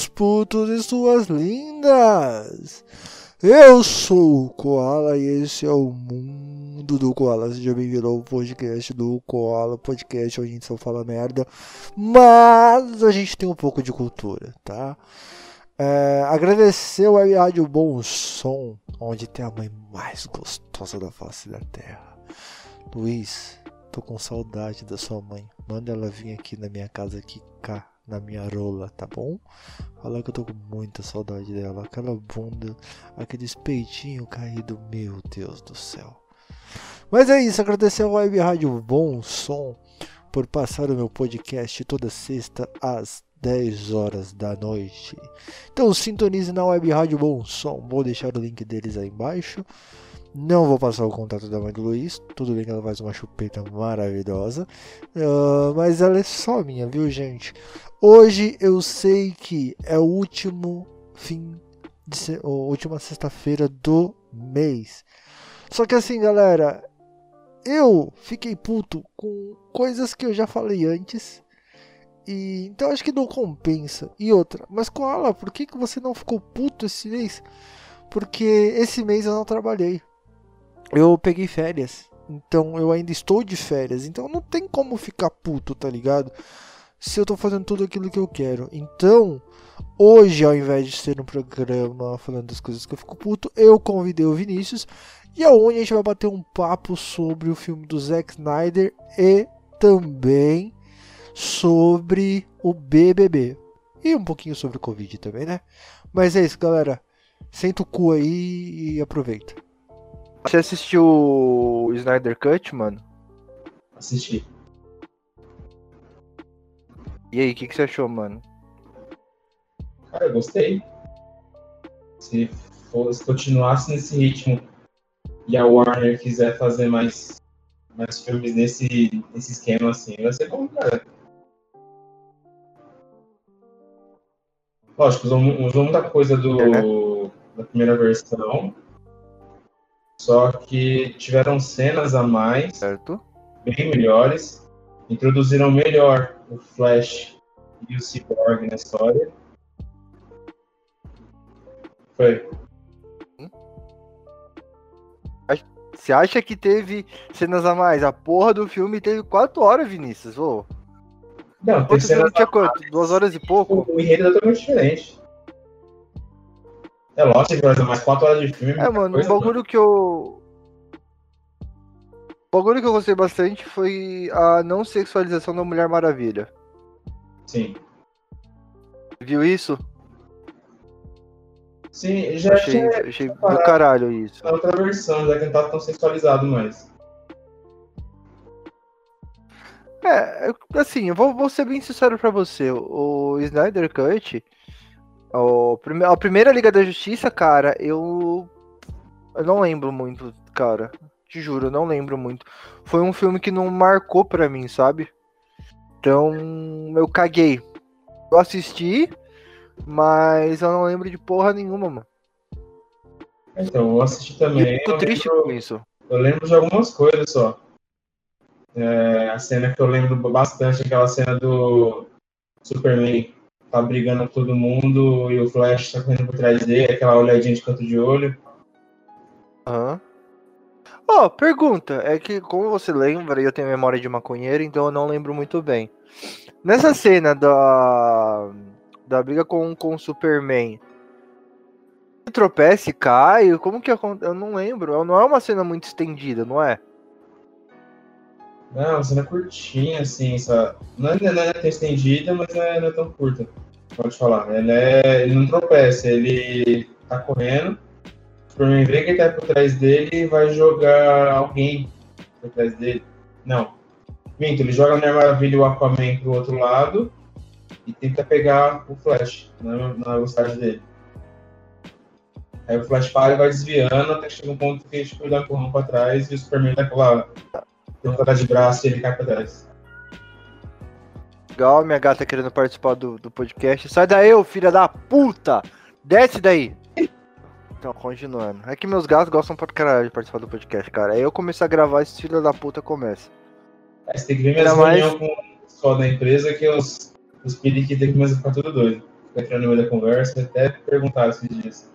meus putos e suas lindas! Eu sou o Koala e esse é o Mundo do Koala. Seja bem-vindo ao podcast do Koala, podcast onde a gente só fala merda, mas a gente tem um pouco de cultura, tá? É, agradecer o Web Rádio Bom Som, onde tem a mãe mais gostosa da face da terra. Luiz, tô com saudade da sua mãe. Manda ela vir aqui na minha casa cá na minha rola, tá bom? Fala que eu tô com muita saudade dela. Aquela bunda, aquele peitinho caído, meu Deus do céu. Mas é isso, agradecer ao Web Rádio Bom Som por passar o meu podcast toda sexta às 10 horas da noite. Então sintonize na Web Rádio Bom Som. Vou deixar o link deles aí embaixo. Não vou passar o contato da mãe do Luiz. Tudo bem que ela faz uma chupeta maravilhosa. Uh, mas ela é só minha, viu, gente? Hoje eu sei que é o último fim de se... última sexta-feira do mês. Só que assim, galera, eu fiquei puto com coisas que eu já falei antes. E então acho que não compensa. E outra, mas Koala, por que, que você não ficou puto esse mês? Porque esse mês eu não trabalhei eu peguei férias. Então eu ainda estou de férias. Então não tem como ficar puto, tá ligado? Se eu tô fazendo tudo aquilo que eu quero. Então, hoje, ao invés de ser um programa falando das coisas que eu fico puto, eu convidei o Vinícius. E aonde a gente vai bater um papo sobre o filme do Zack Snyder e também sobre o BBB. E um pouquinho sobre o Covid também, né? Mas é isso, galera. Senta o cu aí e aproveita. Você assistiu o Snyder Cut, mano? Assisti. E aí, o que, que você achou, mano? Cara, eu gostei. Se, continuasse nesse ritmo e a Warner quiser fazer mais, mais filmes nesse, nesse esquema assim, vai ser bom, cara. Lógico, usou, usou muita coisa do, é, né? da primeira versão, só que tiveram cenas a mais, certo. bem melhores, introduziram melhor o Flash e o Cyborg na história. Foi. Você acha que teve cenas a mais? A porra do filme teve 4 horas, Vinícius. Ô. Não, tem cenas tinha quanto? Duas horas e pouco? O enredo é totalmente diferente. É lógico que vai ser mais 4 horas de filme. É, mano, um bagulho que eu. O bagulho que eu gostei bastante foi a não sexualização da Mulher Maravilha. Sim. Viu isso? Sim, já achei, tinha... achei do caralho isso. Na outra versão, já que não tá tão sexualizado mais. É, assim, eu vou, vou ser bem sincero pra você. O Snyder Cut, o, a primeira Liga da Justiça, cara, eu. Eu não lembro muito, cara. Te juro, eu não lembro muito. Foi um filme que não marcou pra mim, sabe? Então, eu caguei. Eu assisti, mas eu não lembro de porra nenhuma, mano. Então, eu assisti também. Eu tô triste lembro, com isso. Eu lembro de algumas coisas só. É, a cena que eu lembro bastante, aquela cena do Superman tá brigando com todo mundo e o Flash tá correndo por trás dele, aquela olhadinha de canto de olho. Aham. Uhum. Ó, oh, pergunta, é que como você lembra, eu tenho memória de maconheiro, então eu não lembro muito bem. Nessa cena da da briga com, com o Superman, tropeça e cai, como que acontece? Eu não lembro, não é uma cena muito estendida, não é? Não, uma cena curtinha, assim, só. Não é, não é tão estendida, mas não é, não é tão curta. Pode falar. Ele, é, ele não tropeça, ele tá correndo. O Superman vê que ele tá por trás dele e vai jogar alguém por trás dele. Não. Minto, ele joga a Mulher Maravilha e o Aquaman pro outro lado e tenta pegar o Flash na, na velocidade dele. Aí o Flash para e vai desviando até que chega um ponto que tipo, ele dá um empurrão pra trás e o Superman dá aquela Trocada de braço e ele cai pra trás. Legal, minha gata querendo participar do, do podcast. Sai daí, ô filha da puta! Desce daí! Então, continuando. É que meus gatos gostam pra caralho de participar do podcast, cara. Aí eu começar a gravar, esse filho da puta começa. Aí você tem que ver minhas mais... com o pessoal da empresa que os, os periquitos aqui começam a ficar tudo doido. fica entrando no meio da conversa, até perguntar esses dias.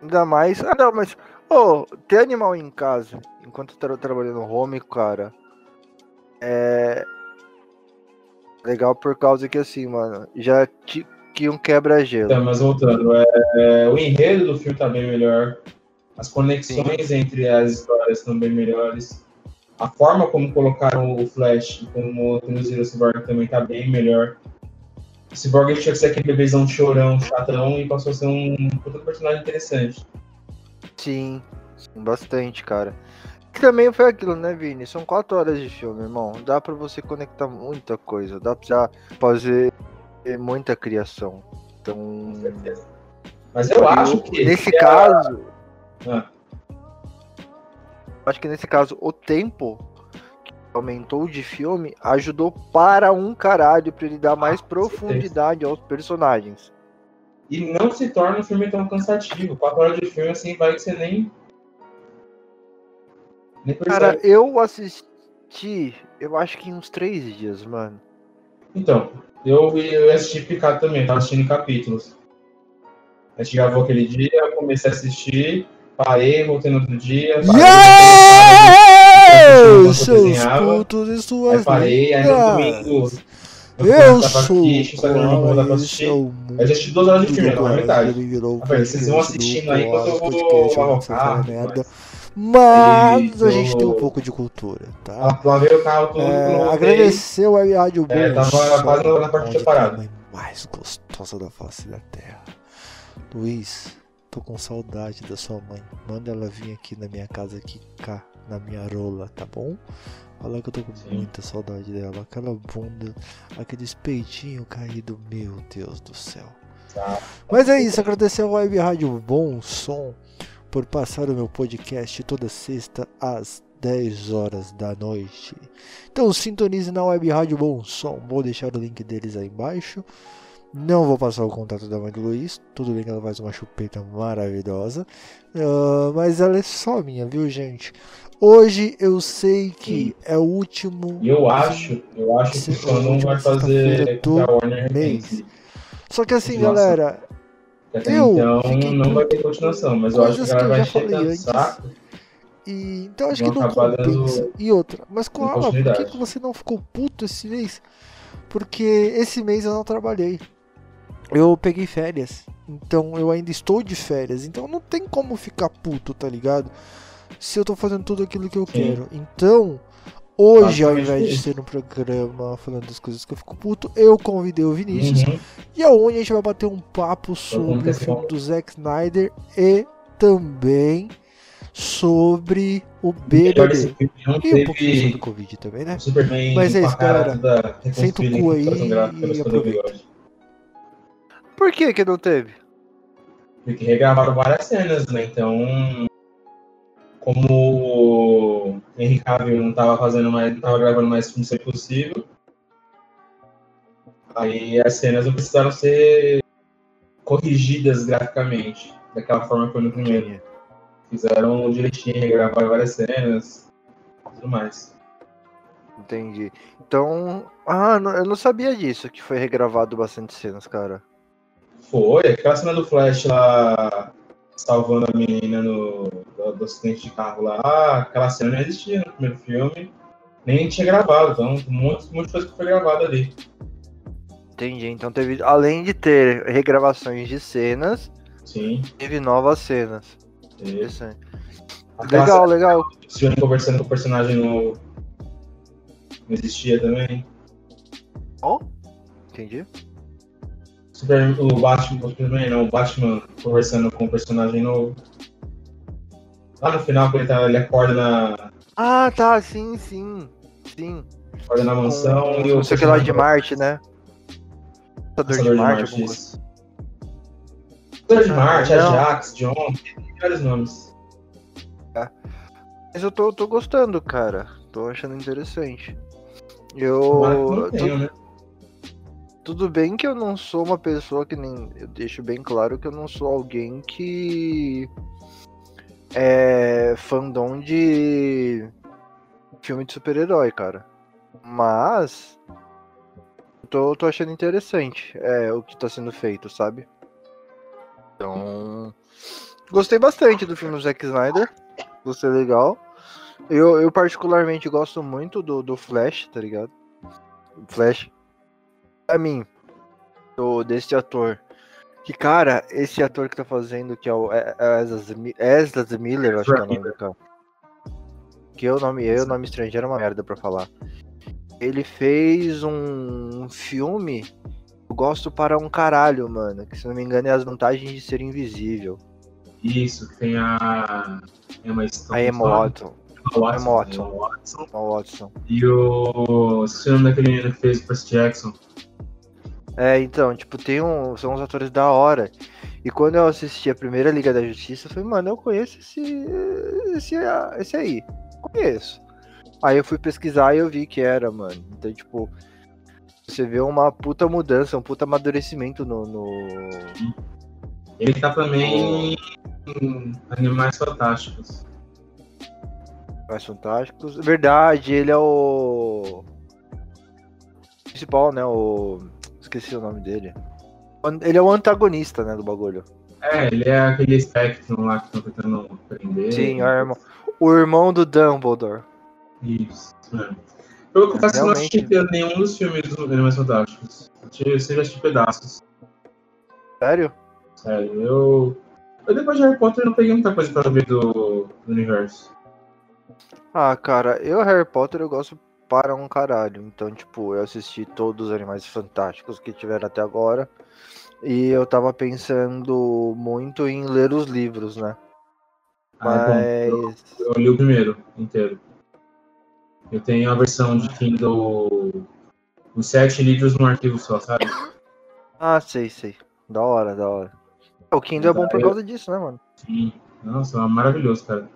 Ainda mais. Ah, não, mas. Ô, ter animal em casa, enquanto eu tô trabalhando no home, cara. É. Legal por causa que assim, mano, já ti- que um quebra-gelo. Então, mas voltando, é, é, o enredo do filme tá bem melhor. As conexões entre as histórias estão bem melhores. A forma como colocaram o Flash e como introduziram o Cyborg também tá bem melhor. O Cyborg tinha que ser aquele bebezão chorão, chatão, e passou a ser um puta personagem interessante. Sim, sim, bastante, cara. Que também foi aquilo, né, Vini? São quatro horas de filme, irmão. Dá pra você conectar muita coisa. Dá pra fazer muita criação. Então. Com certeza. Mas eu acho que. Nesse que a- caso. Ah. Acho que nesse caso, o tempo que aumentou de filme ajudou para um caralho pra ele dar mais com profundidade aos personagens. E não se torna um filme tão cansativo. Quatro horas de filme assim vai que você nem. Nem. Cara, eu assisti, eu acho que em uns três dias, mano. Então, eu, eu assisti Picado também, tava assistindo em capítulos. A gente gravou aquele dia, eu comecei a assistir, parei, voltei no outro dia. parei, Yeah! Seus putos e Aí suas parei, aí no domingo. Eu, sou aqui, assistir. é eu já assisti duas horas de filme, na falei, vocês vão assistindo aí enquanto eu vou merda. mas- a gente tem um pouco de cultura, tá? Tudo, É, agradecer o Rádio Bom É, tava quase na- parte separada. mais gostosa da face da terra. Luiz, tô com saudade da sua mãe. Manda ela vir aqui na minha casa, aqui cá, na minha rola, tá bom? Fala que eu tô com Sim. muita saudade dela. Aquela bunda, aqueles peitinhos caídos, meu Deus do céu. Tá. Mas é isso, agradecer ao Web Rádio Bom Som por passar o meu podcast toda sexta às 10 horas da noite. Então sintonize na Web Rádio Bom Som. Vou deixar o link deles aí embaixo. Não vou passar o contato da mãe do Luiz. Tudo bem que ela faz uma chupeta maravilhosa. Ah, mas ela é só minha, viu, gente? Hoje eu sei que é o último. Eu acho, eu acho que Sim, o última vai fazer do mês. Só que assim, Nossa. galera, Até Eu então não com vai ter continuação, mas eu acho que coisas a galera que eu vai tanto antes. saco. E, então acho Vão que não dando compensa. E outra, mas Koala, por que, que você não ficou puto esse mês? Porque esse mês eu não trabalhei. Eu peguei férias. Então eu ainda estou de férias. Então não tem como ficar puto, tá ligado? Se eu tô fazendo tudo aquilo que eu Sim. quero. Então, hoje, ao invés de ser um programa falando das coisas que eu fico puto, eu convidei o Vinícius. Uhum. E aonde a gente vai bater um papo sobre o filme do Zack Snyder e também sobre o BBB. E um pouquinho sobre teve o Covid também, né? Mas é isso, galera. Senta o cu aí e aproveita. Por que que não teve? Porque regravaram várias cenas, né? Então, como o Henry Cavill não tava fazendo mais, não tava gravando mais filme ser possível, aí as cenas não precisaram ser corrigidas graficamente, daquela forma que foi no primeiro. Fizeram direitinho, regravaram várias cenas, tudo mais. Entendi. Então. Ah, não- eu não sabia disso, que foi regravado bastante cenas, cara. Foi, aquela cena do Flash lá salvando a menina no, do, do acidente de carro lá, aquela cena não existia no primeiro filme, nem tinha gravado, então um monte, um monte de coisa que foi gravada ali. Entendi. Então teve. Além de ter regravações de cenas, Sim. teve novas cenas. Interessante. aquela Legal, cena legal. do Johnny conversando com o personagem novo não existia também. Ó. Entendi. Super, o Batman, o Superman não, o Batman conversando com o personagem novo. Lá no final, quando ele, tá, ele acorda na, Ah, tá, sim, sim. Sim. acorda na mansão Com, e o não sei que lá de Marte, né? Caçador de de Marte, Marte, isso. Caçador de Ah, Marte, não. Ajax, John, tem vários nomes. Mas eu tô, tô gostando, cara. Tô achando interessante. Eu. né? Tudo bem que eu não sou uma pessoa que nem. Eu deixo bem claro que eu não sou alguém que. É. fandom de. filme de super-herói, cara. Mas. tô, tô achando interessante é, o que tá sendo feito, sabe? Então. Gostei bastante do filme do Zack Snyder. Gostei legal. Eu, eu particularmente gosto muito do, do Flash, tá ligado? Flash. Pra mim, do, desse ator. Que, cara, esse ator que tá fazendo, que é o Ezra Miller, acho que é o nome do cara. Que o nome, eu, o nome estrangeiro é uma merda pra falar. Ele fez um filme eu gosto para um caralho, mano. Que se não me engano é as vantagens de ser invisível. Isso, tem a Emma Stone. A Emma Watson. Watson. Watson. Emma Watson. E o. Esse nome daquele menino que fez o Percy Jackson. É, então, tipo, tem um. São uns atores da hora. E quando eu assisti a primeira Liga da Justiça, eu falei, mano, eu conheço esse. esse, esse aí. Conheço. Aí eu fui pesquisar e eu vi que era, mano. Então, tipo, você vê uma puta mudança, um puta amadurecimento no. no... Ele tá também em Animais Fantásticos. Animais Fantásticos. Verdade, ele é o. Principal, né? O. Esqueci o nome dele. Ele é o antagonista, né, do bagulho. É, ele é aquele Spectrum lá que estão tentando prender. Sim, o irmão, o irmão do Dumbledore. Isso, mano. Eu confesso que não assisti nenhum dos filmes dos Animais Fantásticos. Eu sempre assisti pedaços. Sério? Sério, eu. Eu depois de Harry Potter não peguei muita coisa pra ver do, do universo. Ah, cara, eu Harry Potter eu gosto para um caralho. Então, tipo, eu assisti todos os Animais Fantásticos que tiveram até agora. E eu tava pensando muito em ler os livros, né? Ah, Mas. Eu, eu li o primeiro inteiro. Eu tenho a versão de Kindle. Os sete livros num arquivo só, sabe? Ah, sei, sei. Da hora, da hora. O Kindle é bom por causa disso, né, mano? Sim. Nossa, é maravilhoso, cara.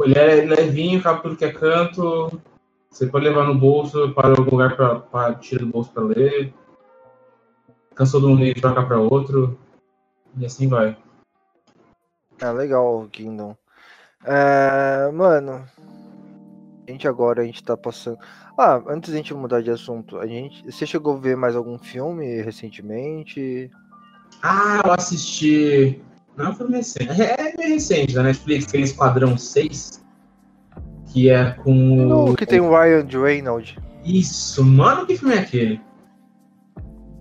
Ele é levinho, cabe tudo que é canto. Você pode levar no bolso, para algum lugar pra, pra tirar do bolso pra ler. Cansou de um livro, trocar pra outro. E assim vai. É legal Kindle. É, mano, a gente agora a gente tá passando. Ah, antes da gente mudar de assunto, a gente. Você chegou a ver mais algum filme recentemente? Ah, eu assisti. Não foi recente. É bem recente da Netflix, aquele Esquadrão 6. Que é com. o que tem o Ryan Reynolds. Isso, mano, que filme é aquele?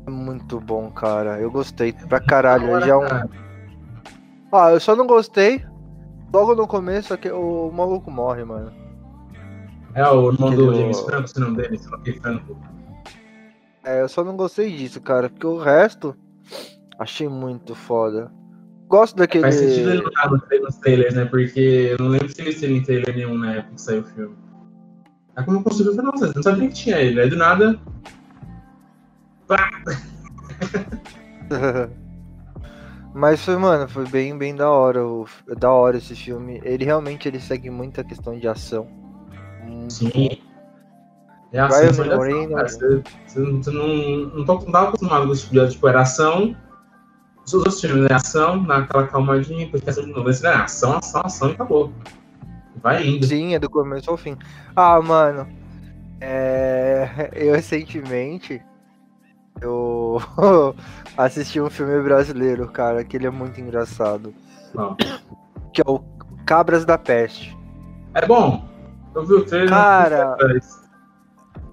Muito bom, cara. Eu gostei pra caralho. Já é um... Ah, eu só não gostei. Logo no começo, é que o maluco morre, mano. É o irmão do James Franco, se não dele, se não que Franco. É, eu só não gostei disso, cara, porque o resto achei muito foda. Gosto daquele. Faz sentido ele não estar nos trailers, né? Porque eu não lembro se ele teve trailer nenhum na época que saiu o filme. Aí como eu consegui falar, nossa, não sabia que tinha ele. Aí do nada. Pá! Mas foi, mano, foi bem, bem da hora. O, da hora esse filme. Ele realmente ele segue muita questão de ação. Sim. É assim, Ryan você, Reynolds. Você, você, não, não, tô, não tava acostumado com esse tipo de tipo, era ação. Os outros filmes, né? Ação, naquela calmadinha, porque essa de novo, esse, né? Ação, ação, ação e acabou. Vai indo. Sim, é do começo ao fim. Ah, mano. É... Eu recentemente eu assisti um filme brasileiro, cara, que ele é muito engraçado. Que é o Cabras da Peste. É bom. Eu vi o trailer. Cara,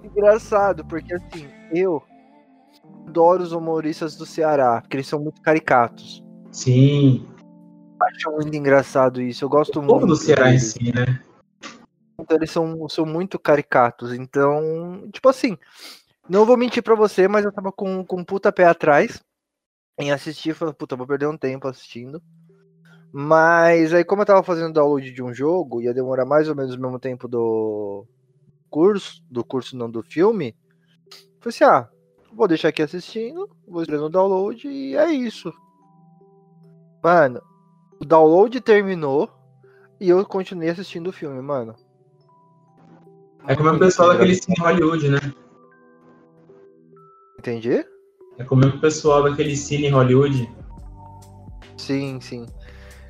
engraçado, porque assim, eu adoro os humoristas do Ceará, porque eles são muito caricatos. Sim. Acho muito engraçado isso. Eu gosto o muito. Do Ceará em si, né? Então eles são, são muito caricatos. Então, tipo assim, não vou mentir pra você, mas eu tava com, com um puta pé atrás em assistir. Falei, puta, vou perder um tempo assistindo. Mas aí, como eu tava fazendo download de um jogo, ia demorar mais ou menos o mesmo tempo do curso, do curso não do filme. Falei assim, ah, vou deixar aqui assistindo, vou esperando o download e é isso. Mano, o download terminou e eu continuei assistindo o filme, mano. É como o pessoal daquele cine Hollywood, né? Entendi? É como o pessoal daquele cine Hollywood. Sim, sim.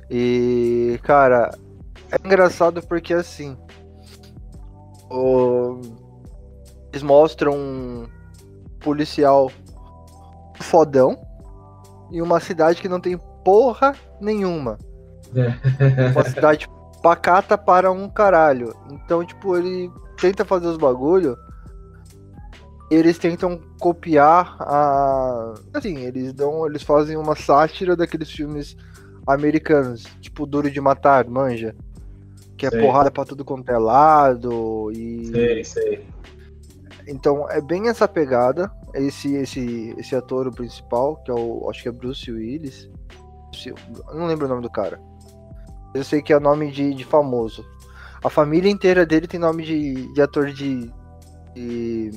E, cara, é engraçado porque assim. O... Eles mostram policial fodão em uma cidade que não tem porra nenhuma. Uma cidade pacata para um caralho. Então, tipo, ele tenta fazer os bagulho. Eles tentam copiar a. Assim, eles dão. Eles fazem uma sátira daqueles filmes americanos, tipo Duro de Matar, manja. Que é Sei. porrada pra tudo quanto é lado. E. Sei, sei. Então é bem essa pegada. Esse, esse, esse ator principal, que é o. Acho que é Bruce Willis. Não lembro o nome do cara. Eu sei que é nome de, de famoso. A família inteira dele tem nome de, de ator de, de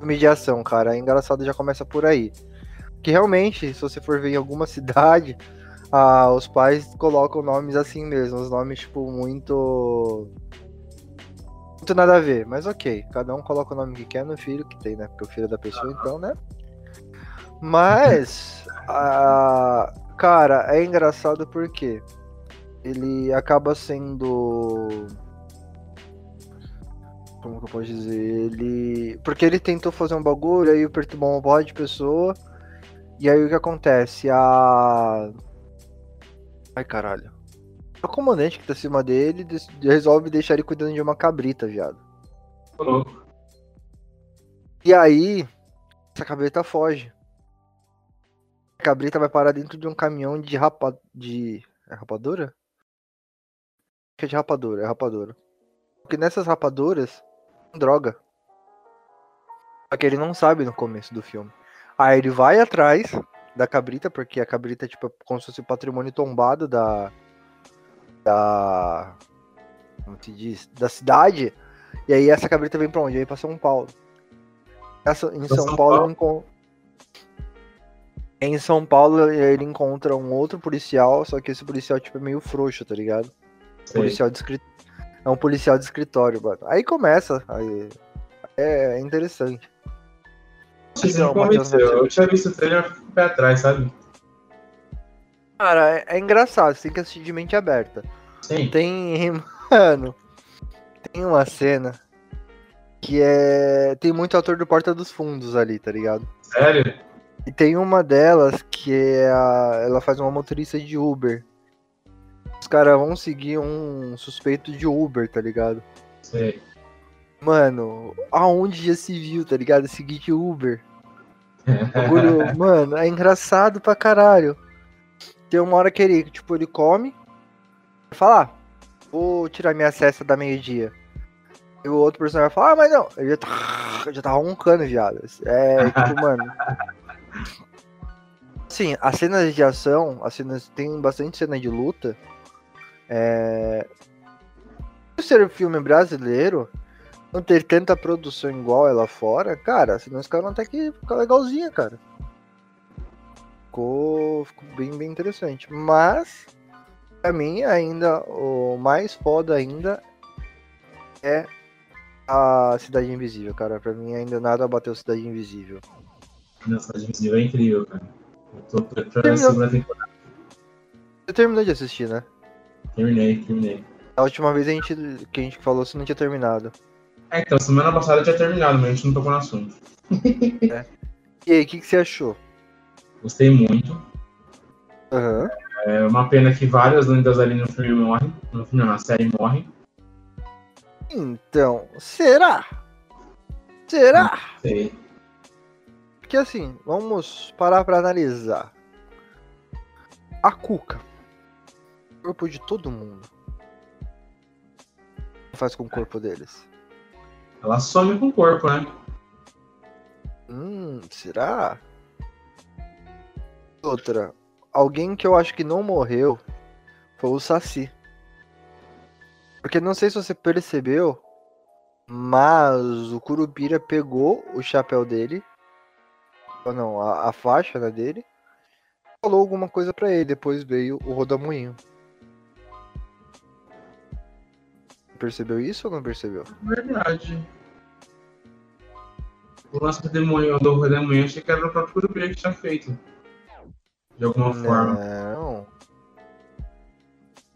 mediação, cara. É engraçado, já começa por aí. Que realmente, se você for ver em alguma cidade, ah, os pais colocam nomes assim mesmo. Os nomes, tipo, muito. Muito nada a ver. Mas ok, cada um coloca o nome que quer no filho que tem, né? Porque o filho é da pessoa, então, né? Mas. ah, cara, é engraçado porque ele acaba sendo. Como que eu posso dizer? Ele. Porque ele tentou fazer um bagulho, aí perturbou uma bola de pessoa. E aí o que acontece? A. Ai caralho. O comandante que tá acima dele resolve deixar ele cuidando de uma cabrita, viado. Louco. E aí, essa cabrita foge. A cabrita vai parar dentro de um caminhão de rapa... de... É rapadura? Acho que é de rapadura, é rapadura. Porque nessas rapaduras, droga. Só que ele não sabe no começo do filme. Aí ele vai atrás da cabrita, porque a cabrita é tipo como se fosse o patrimônio tombado da... Da... Como se diz? Da cidade. E aí essa cabrita vem pra onde? Vem pra São Paulo. Essa, em São, São Paulo, Paulo? Em São Paulo ele encontra um outro policial, só que esse policial tipo é meio frouxo, tá ligado? Sei. Policial de escri- É um policial de escritório, mano. Aí começa, aí é, é interessante. Matheus. Matheus. Eu tinha visto o trailer pé atrás, sabe? Cara, é, é engraçado, você tem que assistir de mente aberta. Sim. Tem, mano, tem uma cena que é tem muito ator do Porta dos Fundos ali, tá ligado? Sério? E tem uma delas que é a, ela faz uma motorista de Uber. Os caras vão seguir um suspeito de Uber, tá ligado? Sei. Mano, aonde já se viu, tá ligado? Seguir de Uber. Bagulho, mano, é engraçado pra caralho. Tem uma hora que ele, tipo, ele come. Fala, ah, vou tirar minha cesta da meio-dia. E o outro personagem vai falar, ah, mas não. Ele já tá, já tá roncando, viado. É, tipo, mano. Sim, as cenas de ação, as cenas, tem bastante cena de luta. É... Por ser um filme brasileiro, não ter tanta produção igual ela fora, cara, senão os caras até que ficar legalzinha, cara. Ficou, ficou bem, bem interessante. Mas, pra mim, ainda, o mais foda ainda é a Cidade Invisível, cara. Pra mim, ainda nada bateu Cidade Invisível. Nossa, a Invisível é incrível, cara. Eu tô preparando a segunda temporada. Você terminou de assistir, né? Terminei, terminei. A última vez a gente, que a gente falou, você não tinha terminado. É, então, semana passada eu tinha terminado, mas a gente não tocou no assunto. E aí, o que, que você achou? Gostei muito. Aham. É uma pena que várias lendas ali no filme morrem. No filme, na série morrem. Então, será? Será? Sei. Porque assim, vamos parar pra analisar. A Cuca. O corpo de todo mundo. O que faz com o corpo deles? Ela some com o corpo, né? Hum, será? Outra. Alguém que eu acho que não morreu foi o Saci. Porque não sei se você percebeu, mas o Curupira pegou o chapéu dele. Ou não, a, a faixa né, dele. Falou alguma coisa pra ele. Depois veio o Rodamuinho. Percebeu isso ou não percebeu? Verdade. O lance do demônio, do redemoinho, achei que era o próprio Curupira que tinha feito. De alguma forma. Não.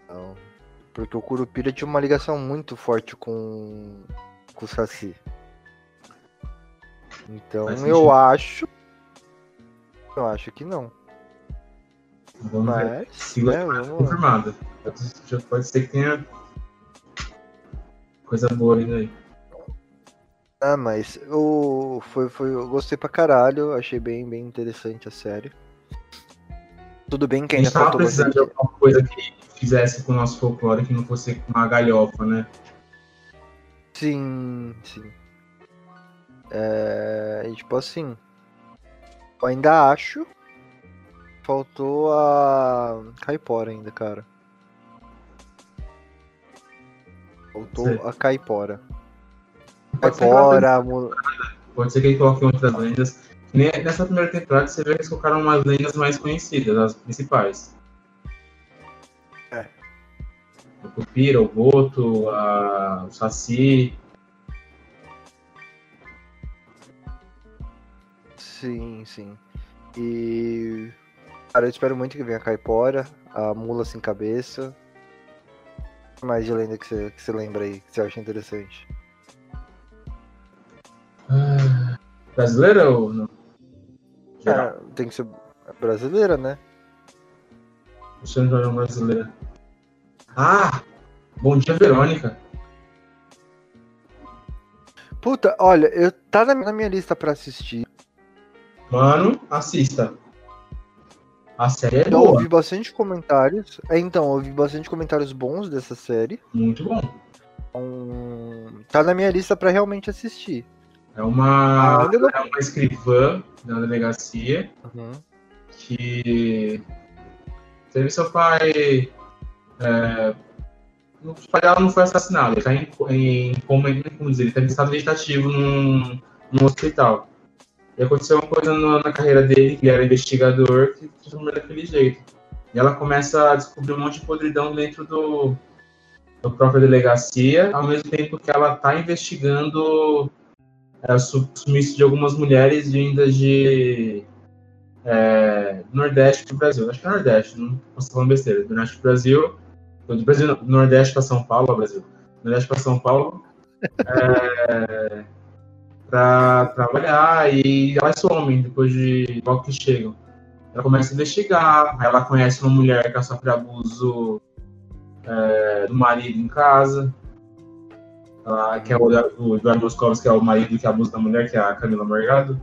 Não. Porque o Curupira tinha uma ligação muito forte com, com o Saci. Então eu acho. Eu acho que não. Vamos ver. Mas. Se né, você vamos lá. confirmado. Já pode ser que tenha coisa boa vindo aí. Ah, mas o foi, foi, eu gostei pra caralho, achei bem, bem interessante a série. Tudo bem que A ainda gente tava faltou precisando de alguma coisa que fizesse com o nosso folclore, que não fosse uma galhofa, né? Sim, sim. É, e, tipo assim, eu ainda acho. Faltou a Caipora ainda, cara. Faltou Sei. a Caipora. Caipora, Pode ser que ele coloque outras lendas. Ne- Nessa primeira temporada você vê que eles colocaram umas lendas mais conhecidas, as principais. É. O Cupira, o Boto, a... o Saci. Sim, sim. E. Cara, eu espero muito que venha a Caipora, a Mula Sem Cabeça. O que mais de lenda que você, que você lembra aí, que você acha interessante? Ah, Brasileira ou não? Geral. É, tem que ser brasileira, né? Eu ver uma brasileira. Ah! Bom dia, Verônica. Puta, olha, eu tá na, minha lista pra assistir. Mano, assista. A série é Eu boa. ouvi bastante comentários. É, então, eu ouvi bastante comentários bons dessa série. Muito bom. Então, tá na minha lista pra realmente assistir. É uma, Ah, é uma escrivã da delegacia Uhum. que teve seu pai. É, o pai dela não foi assassinado, ele está em, em como, como dizer, ele tá em estado vegetativo num, num hospital. E aconteceu uma coisa na, na carreira dele, que ele era investigador, que transformou ele daquele jeito. E ela começa a descobrir um monte de podridão dentro do, da própria delegacia, ao mesmo tempo que ela está investigando é, o su- sumiço de algumas mulheres vindas de é, Nordeste do Brasil. Acho que é Nordeste, não posso falando besteira. Do Nordeste do Brasil, do Brasil, não, Nordeste para São Paulo, Brasil. Nordeste para São Paulo, é, para trabalhar e elas somem depois de logo que chegam. Ela começa a investigar, ela conhece uma mulher que sofre abuso é, do marido em casa. Ela, que é o, o Eduardo Moscovitz, que é o marido que abusa da mulher, que é a Camila Morgado.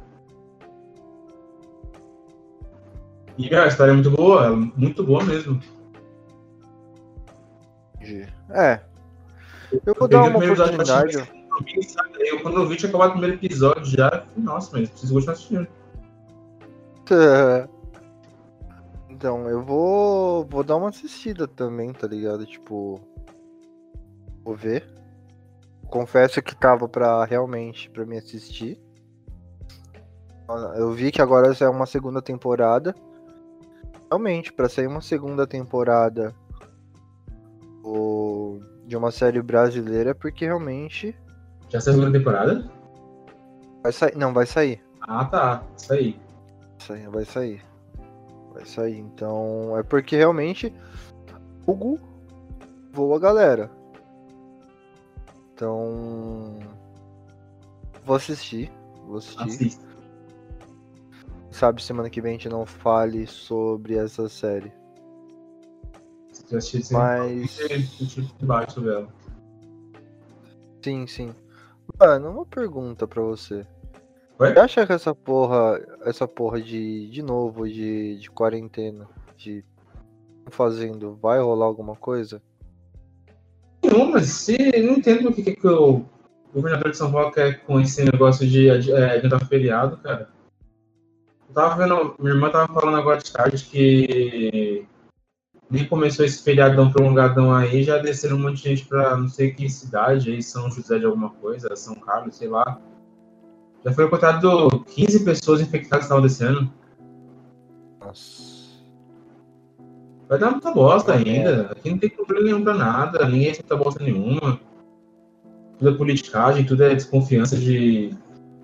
E meu, a história é muito boa, é muito boa mesmo. É. Eu vou dar uma episódio oportunidade. eu quando eu vi, tinha acabado o primeiro episódio já. Nossa, mas preciso continuar assistindo. Então, eu vou, vou dar uma assistida também, tá ligado? Tipo, vou ver. Confesso que tava pra realmente pra me assistir. Eu vi que agora é uma segunda temporada. Realmente, pra sair uma segunda temporada o- de uma série brasileira, porque realmente Já saiu a segunda temporada? vai sair. Não, vai sair. Ah, tá. Isso aí. Sai- Vai sair. Vai sair. Então, é porque realmente Hugo voa a galera. Então, vou assistir. Vou assistir. Assista. Sabe, semana que vem a gente não fale sobre essa série. Você Mas, debate sobre ela. sim, sim. Mano, uma pergunta pra você. Oi? Você acha que essa porra, essa porra de, de novo, de, de quarentena, de fazendo, vai rolar alguma coisa? Mas se não entendo o que, que o governador de São Paulo quer com esse negócio de é, adiantar feriado, cara. Eu tava vendo, minha irmã tava falando agora de tarde que nem começou esse feriadão prolongadão aí, já desceram um monte de gente pra não sei que cidade aí, São José de alguma coisa, São Carlos, sei lá. Já foi encontrado 15 pessoas infectadas que estavam descendo. Nossa. Vai dar muita bosta É. ainda. Aqui não tem controle nenhum pra nada, ninguém aceita bosta nenhuma. Tudo é politicagem, tudo é desconfiança de.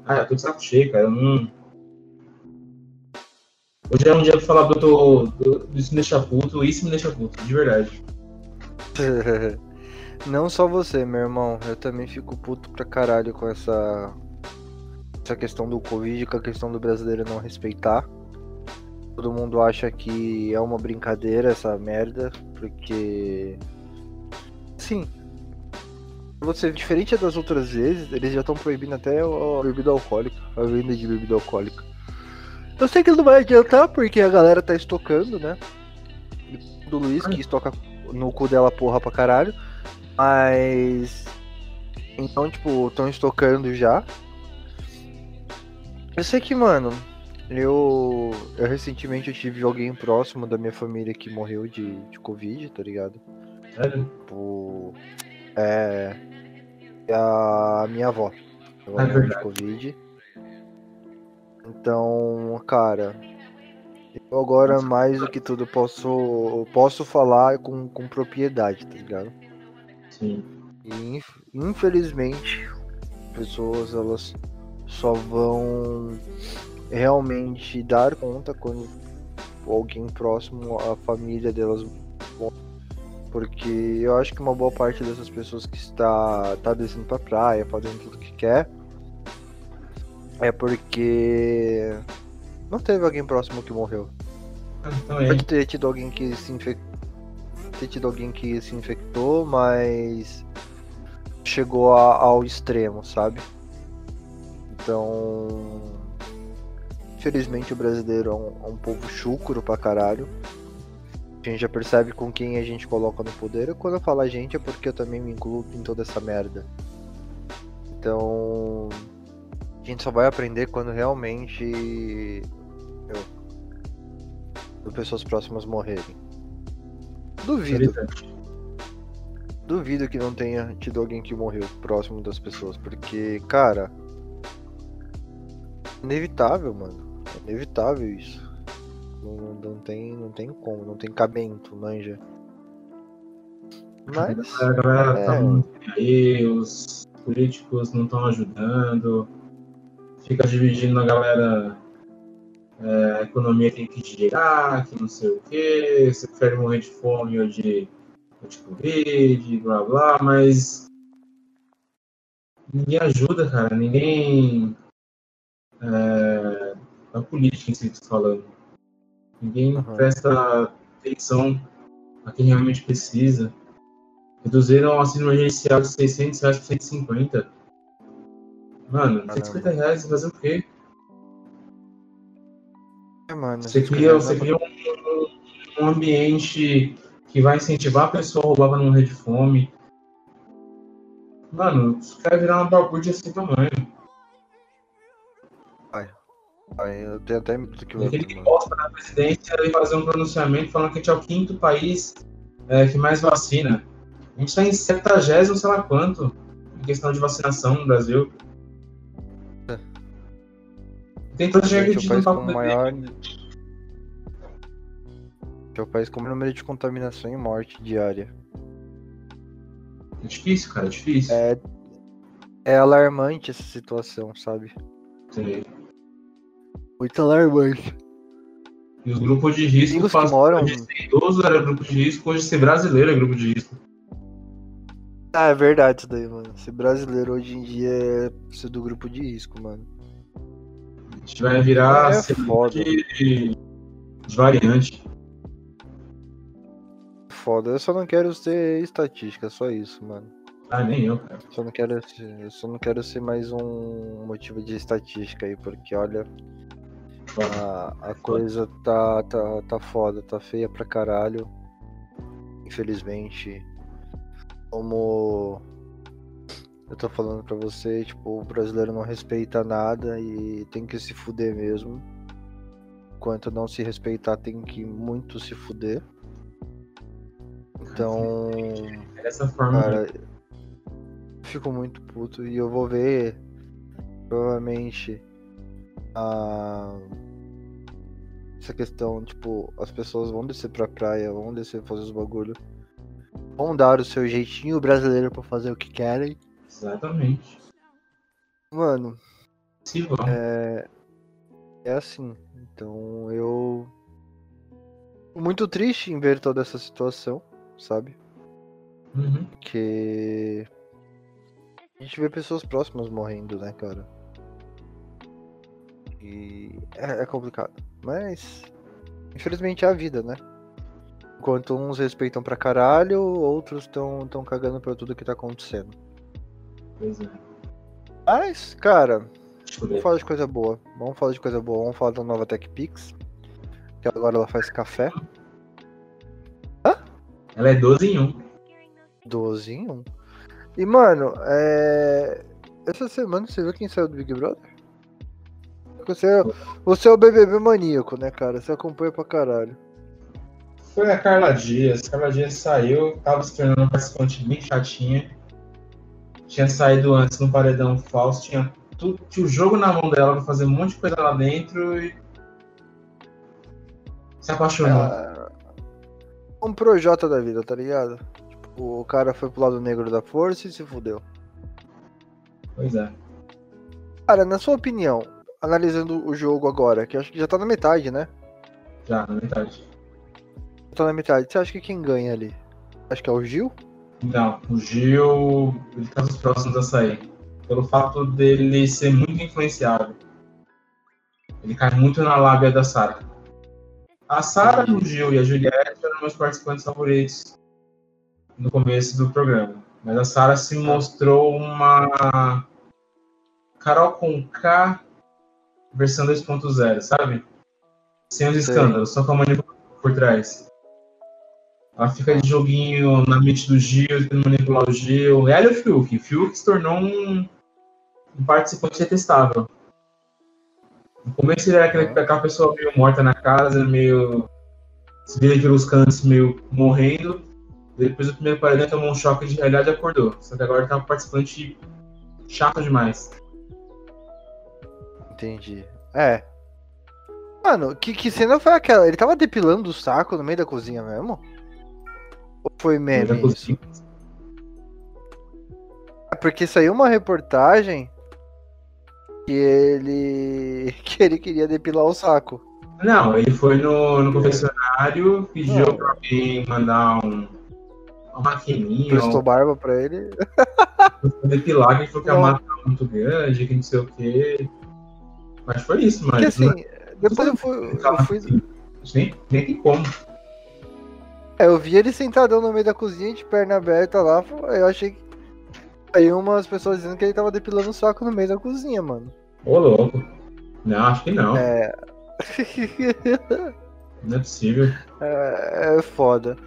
Ah, eu tô de saco cheio, cara. Eu não. Hoje é um dia pra falar do, do, do Isso me deixa puto, isso me deixa puto, de verdade. Não só você, meu irmão. Eu também fico puto pra caralho com essa. essa questão do Covid com a questão do brasileiro não respeitar. Todo mundo acha que é uma brincadeira essa merda, porque. Sim. Você, diferente das outras vezes, eles já estão proibindo até a bebida alcoólica, a venda de bebida alcoólica. Eu sei que não vai adiantar, porque a galera tá estocando, né? Do Luiz, que estoca no cu dela porra pra caralho. Mas. Então, tipo, estão estocando já. Eu sei que, mano, eu, eu recentemente eu tive alguém próximo da minha família que morreu de, de Covid, tá ligado? Sério? Tipo, é. A minha avó. Ela É morreu de. Covid. Então, cara. Eu agora, mais do que tudo, posso, posso falar com, com propriedade, tá ligado? Sim. E inf- infelizmente, pessoas elas só vão realmente dar conta quando alguém próximo à família delas. Porque eu acho que uma boa parte dessas pessoas que está tá descendo pra praia, fazendo tudo que quer, é porque não teve alguém próximo que morreu. Também. Pode ter tido alguém que se infectou. Ter tido alguém que se infectou, mas chegou a- ao extremo, sabe? Então. Infelizmente o brasileiro é um, é um povo chucro pra caralho. A gente já percebe com quem a gente coloca no poder. E quando eu falo a gente é porque eu também me incluo em toda essa merda. Então. A gente só vai aprender quando realmente. Quando pessoas próximas morrerem. Duvido, duvido que não tenha tido alguém que morreu próximo das pessoas, porque, cara, inevitável, mano. Inevitável isso. Não, não tem, não tem como, não tem cabimento, manja. Mas, A galera É. tá aí, os políticos não estão ajudando, fica dividindo a galera. é, a economia tem que girar, que não sei o quê, você prefere morrer de fome ou de, ou de Covid, blá blá, mas ninguém ajuda, cara, ninguém. É, a política em si que eu tô falando. Ninguém Uhum. presta atenção a quem realmente precisa. Reduziram o auxílio emergencial de 600 reais para 150. Mano, Caramba. 150 reais, fazer o quê? é, mano, Você cria, você cria um, um ambiente que vai incentivar a pessoa a roubar para não morrer de fome. Mano, isso vai virar uma balbúrdia assim tamanho. Ai, Eu tenho até que vir, que posta na presidência e fazer um pronunciamento falando que a gente é o quinto país é, que mais vacina. A gente está em 70, sei lá quanto, em questão de vacinação no Brasil. É. Tem tanta gente é o acreditando país no com papo maior. É o país com o maior número de contaminação e morte diária. É difícil, cara, é difícil. É, é alarmante essa situação, sabe? Sim. Muito alarmante. E os grupos de risco Amigos passam moram- de ser idoso era grupo de risco, hoje ser brasileiro é grupo de risco. Ah, é verdade isso daí, mano. Ser brasileiro hoje em dia é ser do grupo de risco, mano. A gente vai virar É foda. de, de variante. Foda. Eu só não quero ser estatística, só isso, mano. Ah, nem eu, cara. Só não quero ser, eu só não quero ser mais um motivo de estatística aí, porque olha, a, a coisa tá, tá, tá foda, tá feia pra caralho. Infelizmente, como eu tô falando pra você, tipo, o brasileiro não respeita nada e tem que se fuder mesmo. Enquanto não se respeitar, tem que muito se fuder. Então, É dessa forma. Cara, fico muito puto e eu vou ver provavelmente a essa questão, tipo, as pessoas vão descer pra praia, vão descer fazer os bagulho, vão dar o seu jeitinho brasileiro pra fazer o que querem. Exatamente. Mano, vão. é é assim. Então eu muito triste em ver toda essa situação, sabe? Uhum. Porque a gente vê pessoas próximas morrendo, né, cara? E é, é complicado. Mas, infelizmente é a vida, né? Enquanto uns respeitam pra caralho, outros estão tão cagando pra tudo que tá acontecendo. Pois é. Mas, cara, vamos falar de coisa boa. Vamos falar de coisa boa. Vamos falar da nova TechPix. Que agora ela faz café. Ela é 12 em 1. 12 em 1. E, mano, é... essa semana você viu quem saiu do Big Brother? Você é, você é o BBB maníaco, né, cara? Você acompanha pra caralho. Foi a Carla Dias. Carla Dias saiu, tava se tornando uma participante bem chatinha. Tinha saído antes no paredão falso, tinha, tudo, tinha o jogo na mão dela pra fazer um monte de coisa lá dentro e. Se apaixonou. Ah, um projota da vida, tá ligado? Tipo, o cara foi pro lado negro da força e se fudeu. Pois é. Cara, na sua opinião, analisando o jogo agora, que acho que já tá na metade, né? Já, na metade. Já tá na metade. Você acha que quem ganha ali? Acho que é o Gil? Não, o Gil, ele tá nos próximos a sair. Pelo fato dele ser muito influenciável. Ele cai muito na lábia da Sara. A Sara, o Gil e a Juliette eram meus participantes favoritos no começo do programa. Mas a Sara se mostrou uma Carol com K versão 2.0, sabe? Sem os escândalos, só com a manipulação por trás. Ela fica de joguinho na mente do Gil, tentando manipular o Gil. Ela e o Fiuk. O Fiuk se tornou um, um participante detestável. No começo ele era aquele, aquela pessoa meio morta na casa, meio. se vira pelos cantos, meio morrendo. Depois do primeiro paredão tomou um choque de realidade e acordou. Só que agora tá um participante chato demais. Entendi. É. Mano, que, que cena foi aquela? Ele tava depilando o saco no meio da cozinha mesmo? Ou foi meme isso? É Porque saiu uma reportagem que ele. que ele queria depilar o saco. Não, ele foi no, no confessionário, pediu Não. pra alguém mandar um, uma maquininha, Prestou barba pra ele. depilar, que ele falou que a era muito grande, que não sei o quê. Mas foi isso, mano. Porque assim, depois eu fui. Eu, fui assim, nem, nem tem como. é, eu vi ele sentadão no meio da cozinha, de perna aberta lá. Eu achei que. Aí umas pessoas dizendo que ele tava depilando o saco no meio da cozinha, mano. Ô, louco. Não, acho que não. É. Não é possível. é, é foda.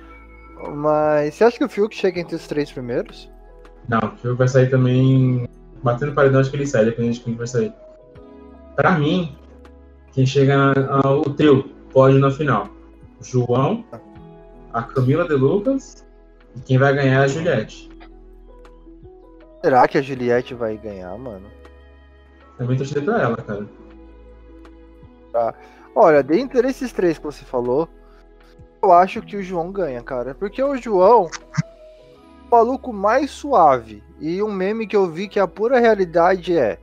Mas você acha que o Fiuk chega entre os três primeiros? Não, o Fiuk vai sair também. Batendo paredão, acho que ele sai, dependendo de quem vai sair. Pra mim, quem chega na, a- o trio pode na final. João, a Camila De Lucas e quem vai ganhar é a Juliette. Será que a Juliette vai ganhar, mano? Também torcida pra ela, cara. Olha, dentre esses três que você falou, eu acho que o João ganha, cara. Porque o João é o maluco mais suave. E um meme que eu vi que a pura realidade é: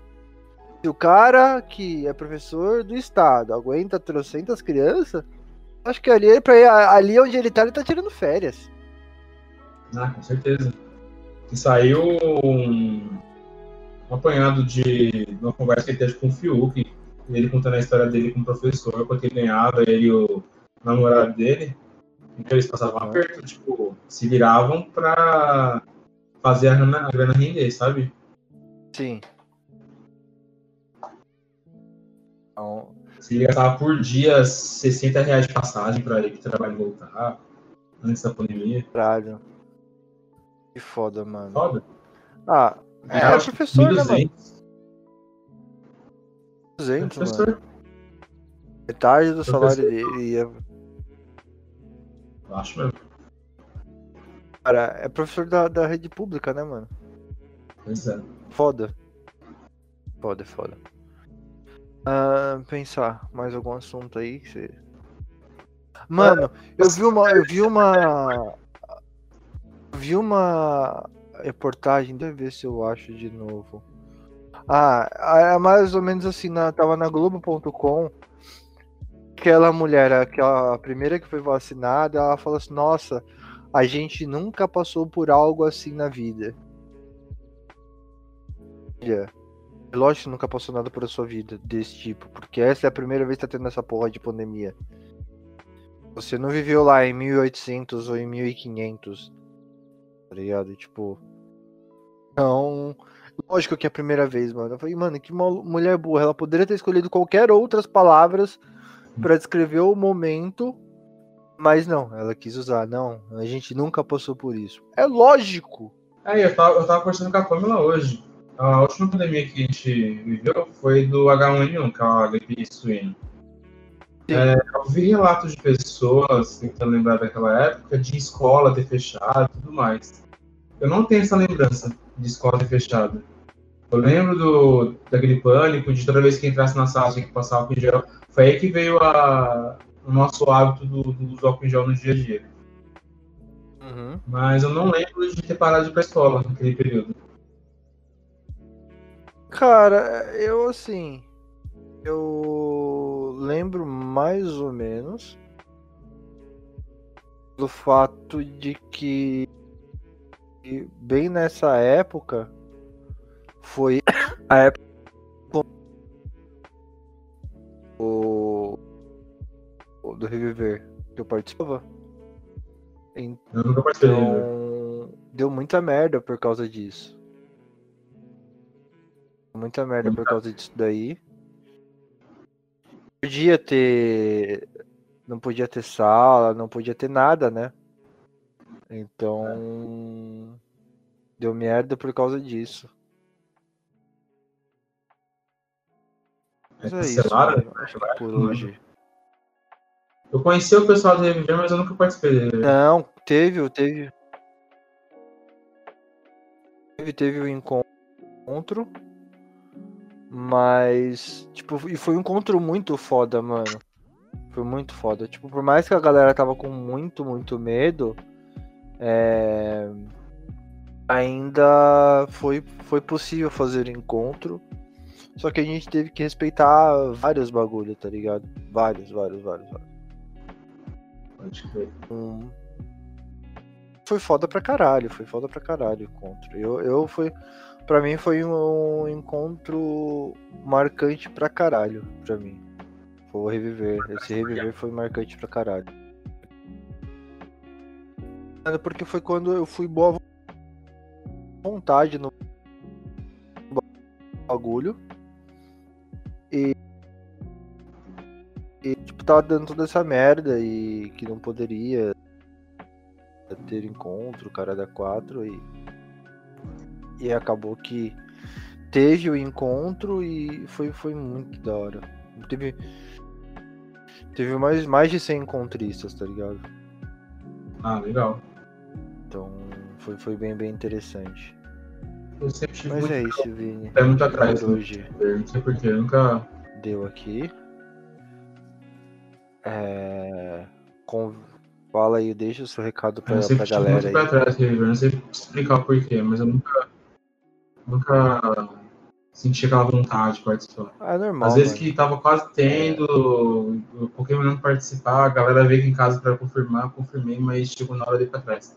se o cara que é professor do estado aguenta trocentas crianças, acho que ali, pra, ali onde ele tá, ele tá tirando férias. Ah, com certeza. E saiu um, um apanhado de uma conversa que ele teve com o Fiuk, ele contando a história dele com o professor, quanto ele ganhava, ele e o namorado dele. Então eles passavam aperto, tipo, se viravam pra fazer a grana, a grana render, sabe? Sim. Então, Se ele gastava por dia 60 reais de passagem pra ir pro trabalho e voltar, antes da pandemia. caralho. Que foda, mano. Foda. Ah, é, é professor, né, mano? 1.200, 200, mano. professor. Metade do salário dele ia Eu acho mesmo. Cara, é professor da, da rede pública, né, mano? Pois é. Foda. Foda, foda. Ah, pensar, mais algum assunto aí que você. Mano, eu vi uma. Eu vi uma. Vi uma reportagem, deve ver se eu acho de novo. Ah, é mais ou menos assim, na, tava na Globo.com. Aquela mulher, aquela primeira que foi vacinada, ela falou assim, nossa, a gente nunca passou por algo assim na vida. Olha, lógico que nunca passou nada por sua vida desse tipo, porque essa é a primeira vez que tá tendo essa porra de pandemia. Você não viveu lá em 1800 ou em 1500, tá ligado? Tipo. Então. Lógico que é a primeira vez, mano. Eu falei, mano, que mulher burra. Ela poderia ter escolhido qualquer outras palavras para descrever o momento, mas não, ela quis usar. Não, a gente nunca passou por isso. É lógico. Aí, eu tava, eu tava conversando com a Pamela hoje. A última pandemia que a gente viveu foi do H1N1, que é a gripe suína. É, eu vi relatos de pessoas tentando lembrar daquela época de escola ter fechado e tudo mais. Eu não tenho essa lembrança de escola ter fechado. Eu lembro do, daquele pânico, de toda vez que entrasse na sala tinha que passar álcool em gel. Foi aí que veio a, o nosso hábito do, do uso álcool em gel no dia a dia. Uhum. Mas eu não lembro de ter parado de ir pra escola naquele período. Cara, eu assim. Eu lembro mais ou menos do fato de que bem nessa época foi a época o, do Reviver que eu participava. Então, eu nunca participei. Deu muita merda por causa disso. Muita merda por causa disso daí. Podia ter. Não podia ter sala, não podia ter nada, né? Então. Deu merda por causa disso. Mas é, é isso, mano. Acho que por hoje. Eu conheci o pessoal do Reviver, mas eu nunca participei dele. Não, teve, teve. Teve, teve o um encontro. Mas, tipo, e foi um encontro muito foda, mano. Foi muito foda. Tipo, por mais que a galera tava com muito, muito medo, é... ainda foi, foi possível fazer encontro. Só que a gente teve que respeitar vários bagulho, tá ligado? Vários, vários, vários, vários. Pode crer. Um... Foi foda pra caralho, foi foda pra caralho o encontro. Eu, eu fui. Pra mim foi um encontro marcante pra caralho, pra mim. Vou reviver. Esse reviver foi marcante pra caralho. Porque foi quando eu fui boa vontade no bagulho. E, e tipo, tava dando toda essa merda e que não poderia ter encontro, cara da 4 e e acabou que teve o encontro e foi, foi muito da hora. Teve, teve mais, mais de 100 encontristas, tá ligado? Ah, legal. Então foi, foi bem, bem interessante. Eu sempre tive Mas muito é isso, Vini. É muito atrás. Hoje. Não sei porquê, eu nunca. Deu aqui. É... Com... Fala aí, deixa o seu recado pra, eu pra galera muito aí. Pra trás, não sei explicar o porquê, mas eu nunca nunca senti aquela vontade de participar. É normal. Às vezes mano. que tava quase tendo, o Pokémon não participar, a galera veio aqui em casa para confirmar, confirmei, mas chegou na hora de ir pra trás.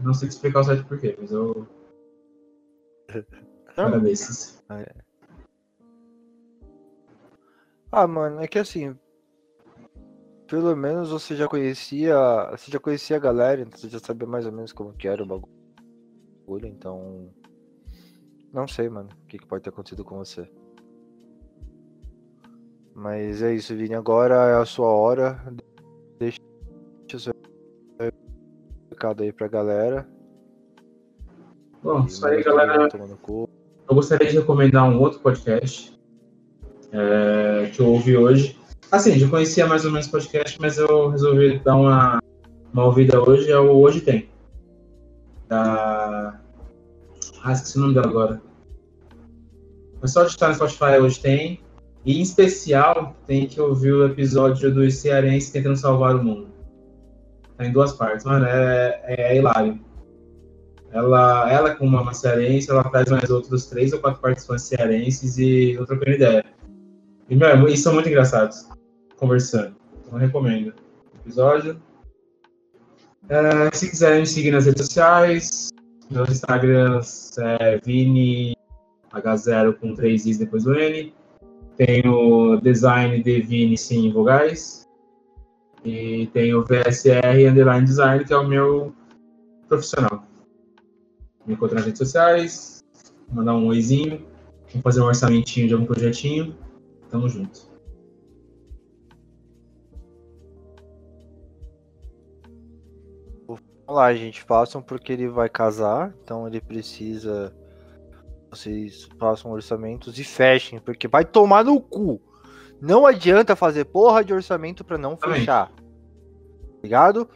Não sei te explicar o certo porquê, mas eu. Desses. Ah, ah, mano, é que assim, pelo menos você já conhecia. Você já conhecia a galera, então você já sabia mais ou menos como que era o bagulho, então. Não sei, mano, o que, que pode ter acontecido com você. Mas é isso, Vini. Agora é a sua hora. Deixa o seu recado aí pra galera. Bom, isso aí, galera. Eu gostaria de recomendar um outro podcast é, que eu ouvi hoje Assim, já conhecia mais ou menos o podcast, mas eu resolvi dar uma, uma ouvida hoje, é o Hoje Tem. Da. Ah, esqueci o nome dela agora. É só digitar no Spotify, Hoje Tem. E em especial, tem que ouvir o episódio dos cearenses tentando salvar o mundo. Tá em duas partes, mano, é, é, é hilário. Ela, ela com uma cearense, ela traz mais outros três ou quatro participantes cearenses e eu trocando ideia. E, meu, eles são muito engraçados conversando. Então, recomendo. Episódio É, se quiser me seguir nas redes sociais, meus Instagrams é Vini H0 com 3 Is depois do N. Tenho design de Vini sim vogais. E tenho VSR Underline Design, que é o meu profissional. Me encontrar nas redes sociais, mandar um oizinho, fazer um orçamentinho de algum projetinho. Tamo junto. Lá, gente, façam porque ele vai casar, então ele precisa. Vocês façam orçamentos e fechem, porque vai tomar no cu. Não adianta fazer porra de orçamento para não fechar. Ligado?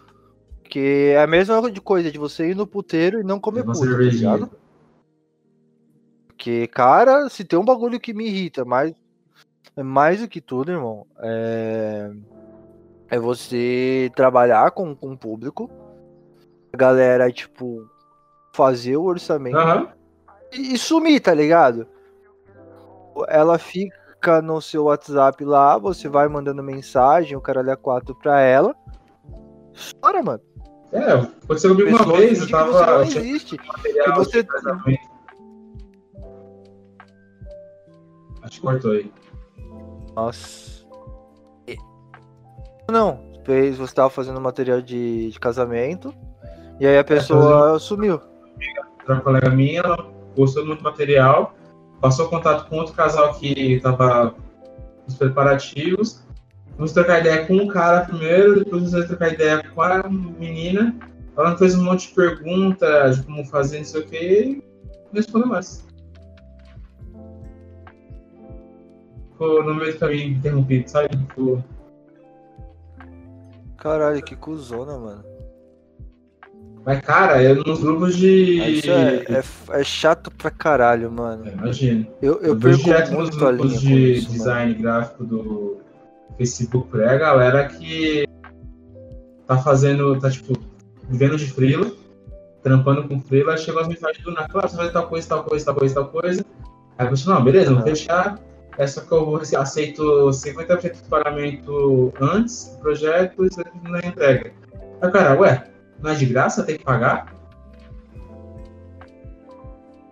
Porque é a mesma coisa de você ir no puteiro e não comer puta, tá ligado? Porque, cara, se tem um bagulho que me irrita mais, é mais do que tudo, irmão, é, é você trabalhar com, com o público, a galera, tipo, fazer o orçamento Aham. e, e sumir, tá ligado? Ela fica no seu WhatsApp lá, você vai mandando mensagem, o caralho é quatro pra ela. Chora, mano. É, aconteceu comigo uma vez, eu que você tava. não existe. material você-. Acho que cortou aí. Nossa. Não, fez, você tava fazendo material de, de casamento e aí a pessoa sumiu. Uma colega minha, ela gostou muito do material, passou contato com outro casal que tava nos preparativos. Vamos trocar ideia com o cara primeiro, depois vamos trocar ideia com a menina. Ela fez um monte de perguntas de como fazer, não sei o que, e não respondeu mais. Ficou no meio do caminho interrompido, sabe? Ficou- Caralho, que cuzona, mano. Mas, cara, é nos grupos de. Isso é, é, é chato pra caralho, mano. É, Imagina. Eu, eu Eu perco direto nos grupos de isso, mano. design gráfico do Facebook por aí, a galera que tá fazendo, tá tipo, vivendo de freela, trampando com freela, chegou as mensagens do nada, claro, você fazer tal coisa, tal coisa, tal coisa, tal coisa. Aí você, não, beleza, vou fechar, é só que eu vou, aceito 50% do pagamento antes do projeto e 50% na entrega. Aí cara, ué, não é de graça, tem que pagar?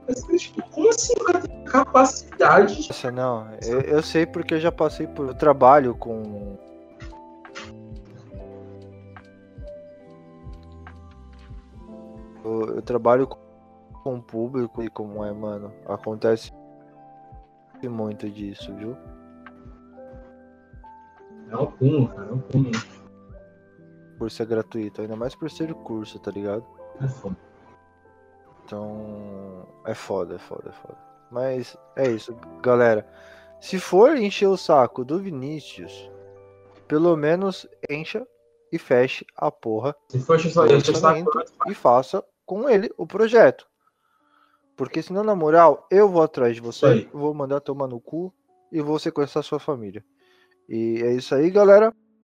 Mas, tipo, como assim o cara tem capacidade de Nossa, não, eu, eu sei porque eu já passei por. Eu trabalho com. Eu, eu trabalho com com o público e como é, mano. Acontece muito disso, viu? É um cúmulo, cara, é um cúmulo. Curso é gratuito, ainda mais por ser curso, tá ligado? É foda. Então. É foda, é foda, é foda. Mas é isso, galera. Se for encher o saco do Vinícius, pelo menos encha e feche a porra Se for encher o saco, orçamento e faça com ele o projeto. Porque senão, na moral, eu vou atrás de você, aí. vou mandar tomar no cu e vou sequestrar sua família. E é isso aí, galera.